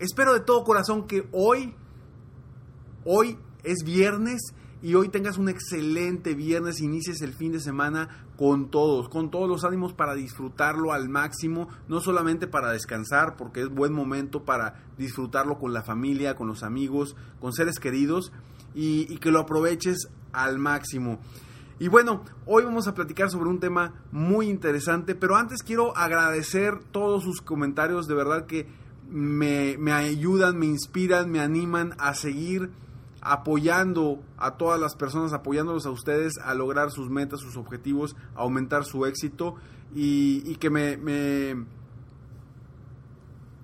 Espero de todo corazón que hoy, hoy es viernes y hoy tengas un excelente viernes, inicies el fin de semana con todos, con todos los ánimos para disfrutarlo al máximo, no solamente para descansar, porque es buen momento para disfrutarlo con la familia, con los amigos, con seres queridos y, y que lo aproveches al máximo. Y bueno, hoy vamos a platicar sobre un tema muy interesante, pero antes quiero agradecer todos sus comentarios, de verdad que me, me ayudan, me inspiran, me animan a seguir apoyando a todas las personas, apoyándolos a ustedes a lograr sus metas, sus objetivos, a aumentar su éxito y, y que me, me,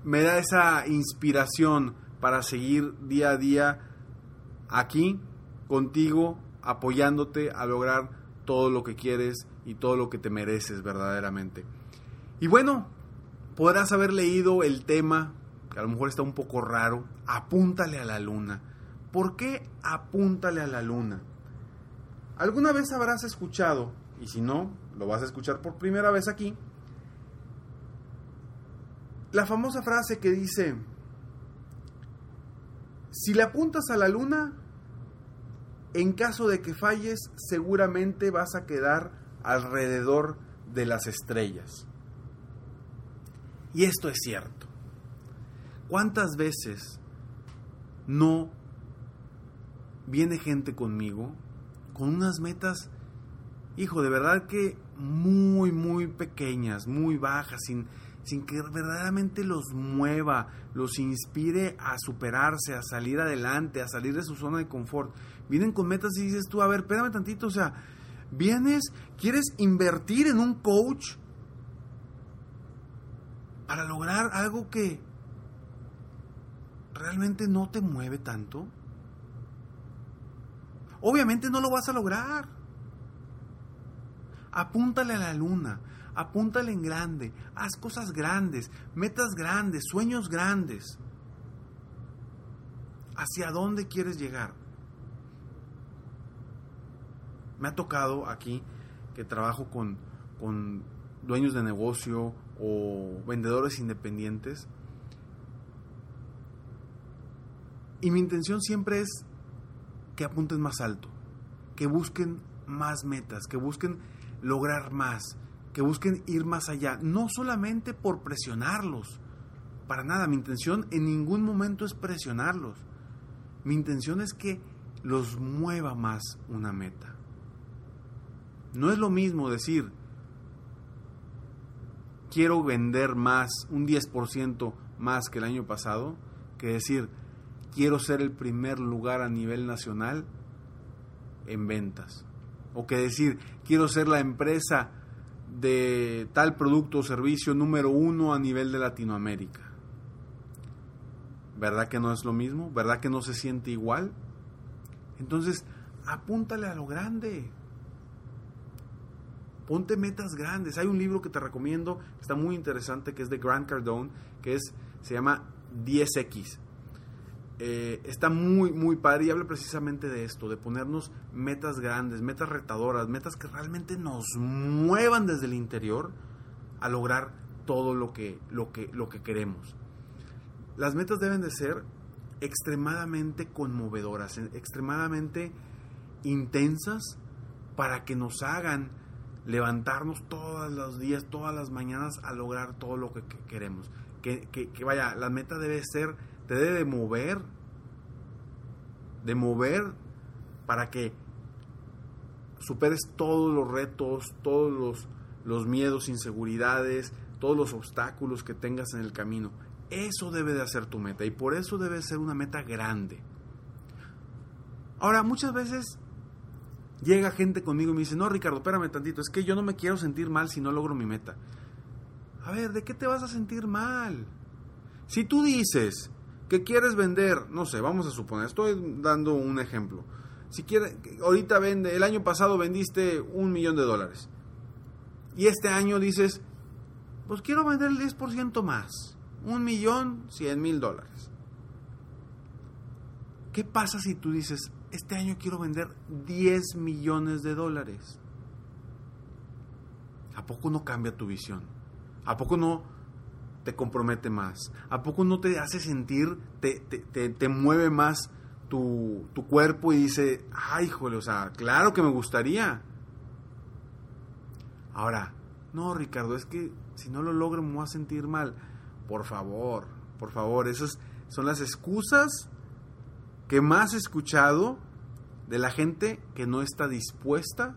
me, da esa inspiración para seguir día a día aquí contigo, apoyándote a lograr todo lo que quieres y todo lo que te mereces verdaderamente. Y bueno, podrás haber leído el tema, que a lo mejor está un poco raro, apúntale a la luna. ¿Por qué apúntale a la luna? Alguna vez habrás escuchado, y si no, lo vas a escuchar por primera vez aquí, la famosa frase que dice, si le apuntas a la luna, en caso de que falles, seguramente vas a quedar alrededor de las estrellas. Y esto es cierto. ¿Cuántas veces no viene gente conmigo con unas metas, hijo, de verdad que muy, muy pequeñas, muy bajas, sin, sin que verdaderamente los mueva, los inspire a superarse, a salir adelante, a salir de su zona de confort. Vienen con metas y dices tú, a ver, espérame tantito, o sea, vienes, quieres invertir en un coach para lograr algo que realmente no te mueve tanto? Obviamente no lo vas a lograr. Apúntale a la luna, apúntale en grande, haz cosas grandes, metas grandes, sueños grandes. ¿Hacia dónde quieres llegar? Me ha tocado aquí que trabajo con, con dueños de negocio o vendedores independientes. Y mi intención siempre es que apunten más alto, que busquen más metas, que busquen lograr más, que busquen ir más allá, no solamente por presionarlos, para nada, mi intención en ningún momento es presionarlos, mi intención es que los mueva más una meta. No es lo mismo decir, quiero vender más, un 10% más que el año pasado, que decir, quiero ser el primer lugar a nivel nacional en ventas. O que decir, quiero ser la empresa de tal producto o servicio número uno a nivel de Latinoamérica. ¿Verdad que no es lo mismo? ¿Verdad que no se siente igual? Entonces, apúntale a lo grande. Ponte metas grandes. Hay un libro que te recomiendo, está muy interesante, que es de Grant Cardone, que es, se llama 10X. eh, está muy, muy padre y habla precisamente de esto, de ponernos metas grandes, metas retadoras, metas que realmente nos muevan desde el interior a lograr todo lo que, lo que, lo que queremos. Las metas deben de ser extremadamente conmovedoras, extremadamente intensas para que nos hagan levantarnos todos los días, todas las mañanas a lograr todo lo que, queremos. Que, que, vaya, la meta debe ser, te debe de mover, de mover para que superes todos los retos, todos los, los miedos, inseguridades, todos los obstáculos que tengas en el camino. Eso debe de ser tu meta y por eso debe ser una meta grande. Ahora, muchas veces llega gente conmigo y me dice, no, Ricardo, espérame tantito, es que yo no me quiero sentir mal si no logro mi meta. A ver, ¿de qué te vas a sentir mal? Si tú dices que quieres vender, no sé, vamos a suponer, estoy dando un ejemplo. Si quieres, ahorita vende, el año pasado vendiste un millón de dólares. Y este año dices, pues quiero vender el 10% más un millón cien mil dólares. ¿Qué pasa si tú dices, este año quiero vender 10 millones de dólares? ¿A poco no cambia tu visión? ¿A poco no te compromete más? ¿A poco no te hace sentir, te, te, mueve más tu, tu, cuerpo y dice, ay, híjole, o sea, claro que me gustaría? Ahora, no, Ricardo, es que si no lo logro me voy a sentir mal. Por favor, por favor, esas son las excusas que más he escuchado de la gente que no está dispuesta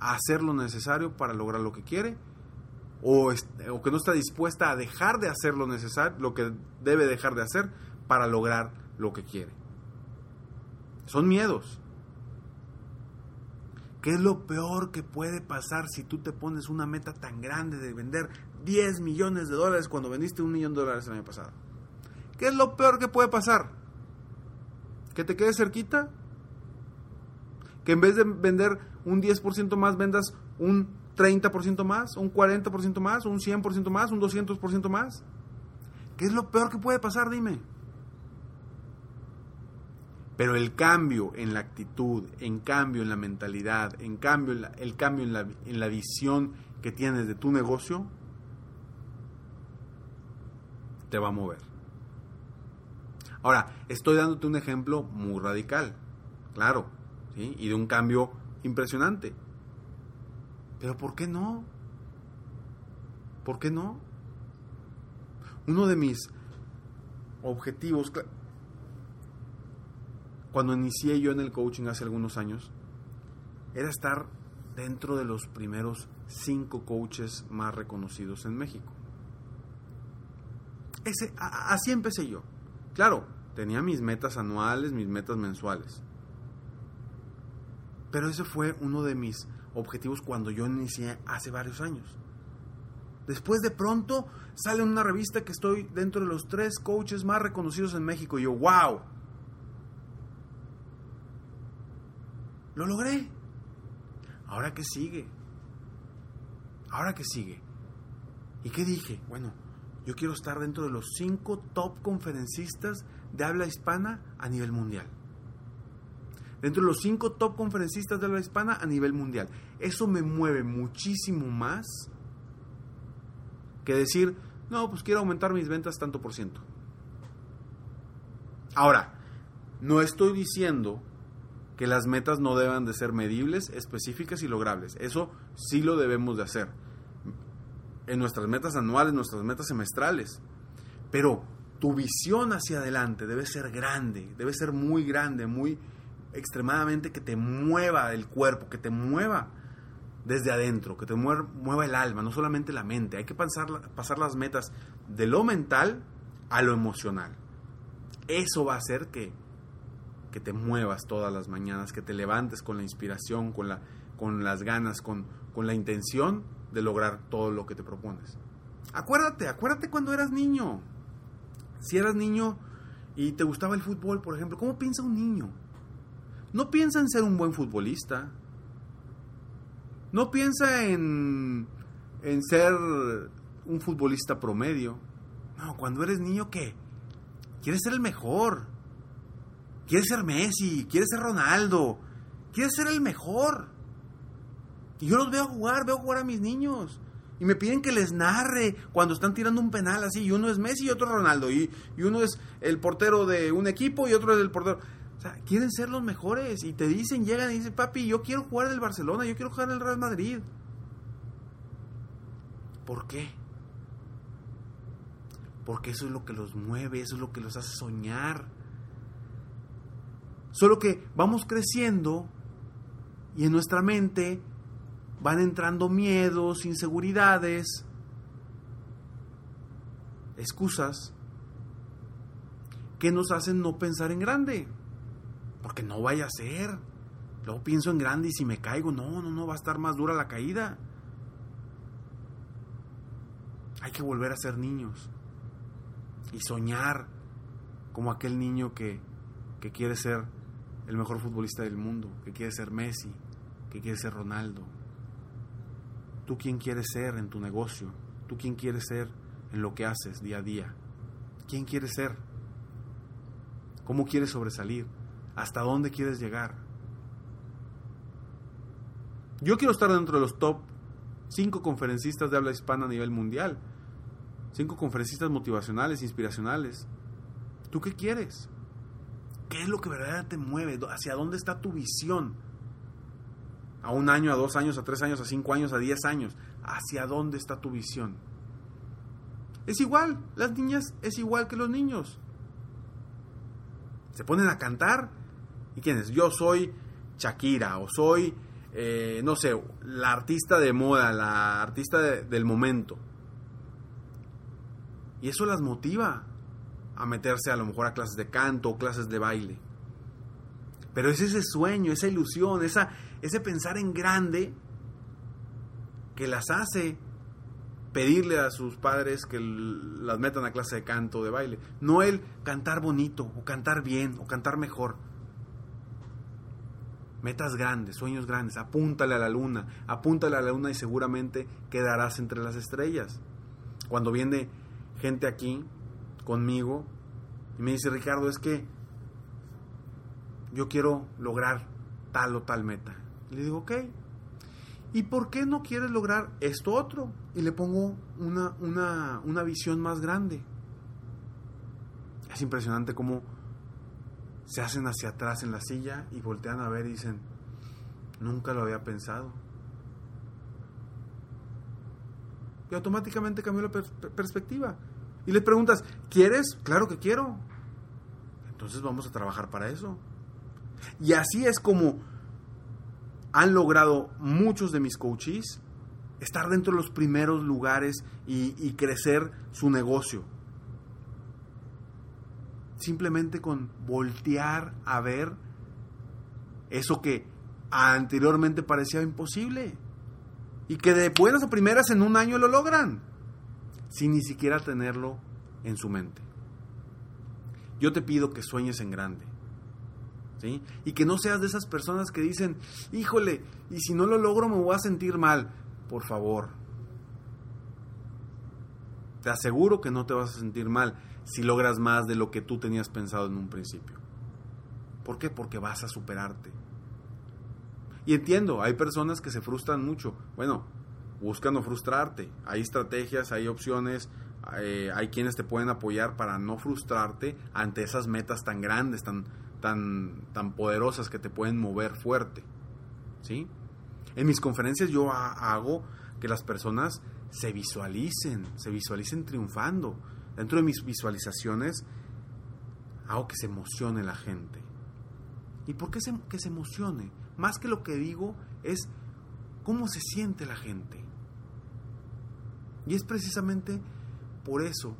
a hacer lo necesario para lograr lo que quiere o, o, que no está dispuesta a dejar de hacer lo necesario, lo que debe dejar de hacer para lograr lo que quiere. Son miedos. ¿Qué es lo peor que puede pasar si tú te pones una meta tan grande de vender 10 millones de dólares cuando vendiste un millón de dólares el año pasado? ¿Qué es lo peor que puede pasar? ¿Que te quedes cerquita? ¿Que en vez de vender un 10% más vendas un 30% más, un 40% más, un 100% más, un 200% más? ¿Qué es lo peor que puede pasar? Dime. Pero el cambio en la actitud, en cambio en la mentalidad, en cambio el cambio en la, en la visión que tienes de tu negocio, te va a mover. Ahora, estoy dándote un ejemplo muy radical, claro, y de un cambio impresionante. Pero ¿por qué no? ¿Por qué no? Uno de mis objetivos, cuando inicié yo en el coaching hace algunos años, era estar dentro de los primeros cinco coaches más reconocidos en México. Ese, así empecé yo. Claro, tenía mis metas anuales, mis metas mensuales. Pero ese fue uno de mis objetivos cuando yo inicié hace varios años. Después de pronto sale una revista que estoy dentro de los tres coaches más reconocidos en México y yo, wow, Lo logré. ¿Ahora qué sigue? ¿Ahora qué sigue? ¿Y qué dije? Bueno, yo quiero estar dentro de los cinco top conferencistas de habla hispana a nivel mundial. Dentro de los cinco top conferencistas de habla hispana a nivel mundial. Eso me mueve muchísimo más que decir, no, pues quiero aumentar mis ventas tanto por ciento. Ahora, no estoy diciendo que las metas no deban de ser medibles, específicas y logrables. Eso sí lo debemos de hacer. En nuestras metas anuales, nuestras metas semestrales. Pero tu visión hacia adelante debe ser grande, debe ser muy grande, muy extremadamente que te mueva el cuerpo, que te mueva desde adentro, que te mueva, el alma, no solamente la mente. Hay que pasar, pasar las metas de lo mental a lo emocional. Eso va a hacer que que te muevas todas las mañanas, que te levantes con la inspiración, con, la, con las ganas, con, con la intención de lograr todo lo que te propones. Acuérdate, acuérdate cuando eras niño. Si eras niño y te gustaba el fútbol, por ejemplo, ¿cómo piensa un niño? No piensa en ser un buen futbolista. No piensa en, en ser un futbolista promedio. No, cuando eres niño, ¿qué? Quieres ser el mejor quiere ser Messi, quiere ser Ronaldo, quiere ser el mejor. Y yo los veo jugar, veo jugar a mis niños. Y me piden que les narre cuando están tirando un penal así. Y uno es Messi y otro Ronaldo. Y, y uno es el portero de un equipo y otro es el portero. O sea, quieren ser los mejores. Y te dicen, llegan y dicen, papi, yo quiero jugar del Barcelona, yo quiero jugar en el Real Madrid. ¿Por qué? Porque eso es lo que los mueve, eso es lo que los hace soñar. Solo que vamos creciendo y en nuestra mente van entrando miedos, inseguridades, excusas que nos hacen no pensar en grande. Porque no vaya a ser. Luego pienso en grande y si me caigo, no, no, no, va a estar más dura la caída. Hay que volver a ser niños y soñar como aquel niño que, que quiere ser el mejor futbolista del mundo, que quiere ser Messi, que quiere ser Ronaldo. ¿Tú quién quieres ser en tu negocio? ¿Tú quién quieres ser en lo que haces día a día? ¿Quién quieres ser? ¿Cómo quieres sobresalir? ¿Hasta dónde quieres llegar? Yo quiero estar dentro de los top 5 conferencistas de habla hispana a nivel mundial. Cinco conferencistas motivacionales, inspiracionales. ¿Tú qué quieres? ¿Qué es lo que verdaderamente te mueve? ¿Hacia dónde está tu visión? A un año, a dos años, a tres años, a cinco años, a diez años. ¿Hacia dónde está tu visión? Es igual, las niñas es igual que los niños. Se ponen a cantar. ¿Y quién es? Yo soy Shakira o soy, eh, no sé, la artista de moda, la artista del momento. Y eso las motiva a meterse a lo mejor a clases de canto o clases de baile. Pero es ese sueño, esa ilusión, esa, ese pensar en grande que las hace pedirle a sus padres que las metan a clase de canto o de baile. No el cantar bonito o cantar bien o cantar mejor. Metas grandes, sueños grandes, apúntale a la luna, apúntale a la luna y seguramente quedarás entre las estrellas. Cuando viene gente aquí conmigo y me dice, Ricardo, es que yo quiero lograr tal o tal meta. le digo, ok. ¿Y por qué no quieres lograr esto otro? Y le pongo una, una, una visión más grande. Es impresionante cómo se hacen hacia atrás en la silla y voltean a ver y dicen, nunca lo había pensado. Y automáticamente cambió la perspectiva. Y le preguntas, ¿quieres? Claro que quiero. Entonces vamos a trabajar para eso. Y así es como han logrado muchos de mis coaches estar dentro de los primeros lugares y crecer su negocio. Simplemente con voltear a ver eso que anteriormente parecía imposible. Y que de buenas a primeras en un año lo logran sin ni siquiera tenerlo en su mente. Yo te pido que sueñes en grande. Y que no seas de esas personas que dicen, híjole, y si no lo logro me voy a sentir mal. Por favor. Te aseguro que no te vas a sentir mal si logras más de lo que tú tenías pensado en un principio. ¿Por qué? Porque vas a superarte. Y entiendo, hay personas que se frustran mucho. Bueno, busca no frustrarte. Hay estrategias, hay opciones, eh, hay, quienes te pueden apoyar para no frustrarte ante esas metas tan grandes, tan, tan, tan poderosas que te pueden mover fuerte. ¿Sí? En mis conferencias yo hago que las personas se visualicen, se visualicen triunfando. Dentro de mis visualizaciones hago que se emocione la gente. ¿Y por qué que se emocione? Más que lo que digo es cómo se siente la gente. Y es precisamente por eso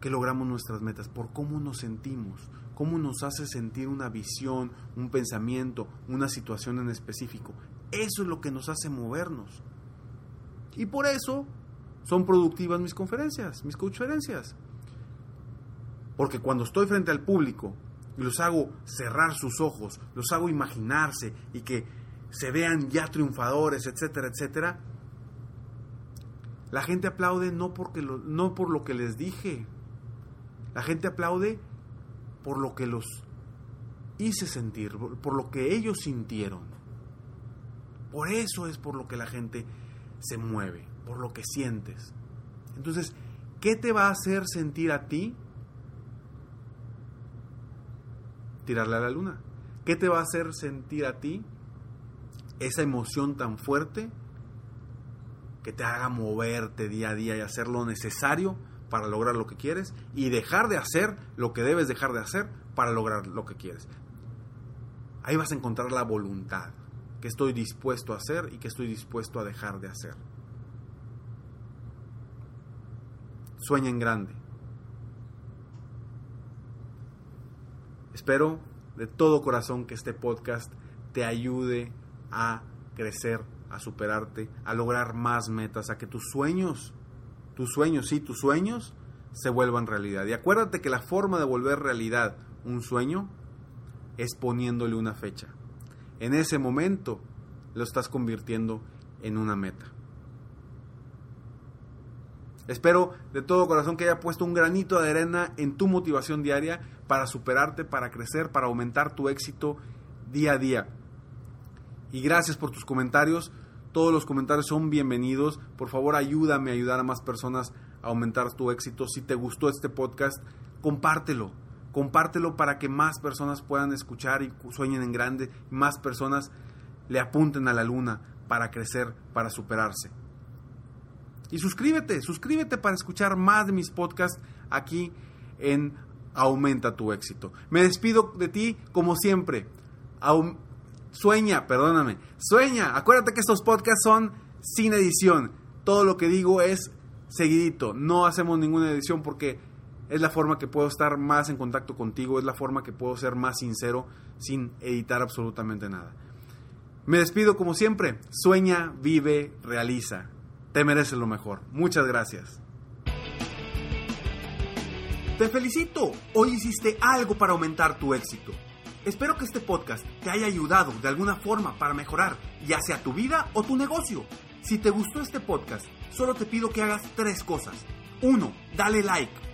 que logramos nuestras metas, por cómo nos sentimos, cómo nos hace sentir una visión, un pensamiento, una situación en específico. Eso es lo que nos hace movernos. Y por eso son productivas mis conferencias, mis conferencias. Porque cuando estoy frente al público y los hago cerrar sus ojos, los hago imaginarse y que se vean ya triunfadores, etcétera, etcétera, la gente aplaude no, porque no por lo que les dije. La gente aplaude por lo que los hice sentir, por lo que ellos sintieron. Por eso es por lo que la gente se mueve, por lo que sientes. Entonces, ¿qué te va a hacer sentir a ti tirarle a la luna? ¿Qué te va a hacer sentir a ti esa emoción tan fuerte que te haga moverte día a día y hacer lo necesario para lograr lo que quieres y dejar de hacer lo que debes dejar de hacer para lograr lo que quieres. Ahí vas a encontrar la voluntad que estoy dispuesto a hacer y que estoy dispuesto a dejar de hacer. Sueña en grande. Espero de todo corazón que este podcast te ayude a crecer, a superarte, a lograr más metas, a que tus sueños, tus sueños, sí, tus sueños, se vuelvan realidad. Y acuérdate que la forma de volver realidad un sueño es poniéndole una fecha. En ese momento lo estás convirtiendo en una meta. Espero de todo corazón que haya puesto un granito de arena en tu motivación diaria para superarte, para crecer, para aumentar tu éxito día a día. Y gracias por tus comentarios. Todos los comentarios son bienvenidos. Por favor, ayúdame a ayudar a más personas a aumentar tu éxito. Si te gustó este podcast, compártelo. Compártelo para que más personas puedan escuchar y sueñen en grande. Más personas le apunten a la luna para crecer, para superarse. Y suscríbete, suscríbete para escuchar más de mis podcasts aquí en Aumenta tu éxito. Me despido de ti como siempre. Sueña, perdóname. Sueña. Acuérdate que estos podcasts son sin edición. Todo lo que digo es seguidito. No hacemos ninguna edición porque es la forma que puedo estar más en contacto contigo. Es la forma que puedo ser más sincero sin editar absolutamente nada. Me despido como siempre. Sueña, vive, realiza. Te mereces lo mejor. Muchas gracias. Te felicito. Hoy hiciste algo para aumentar tu éxito. Espero que este podcast te haya ayudado de alguna forma para mejorar, ya sea tu vida o tu negocio. Si te gustó este podcast, solo te pido que hagas tres cosas. 1. Dale like.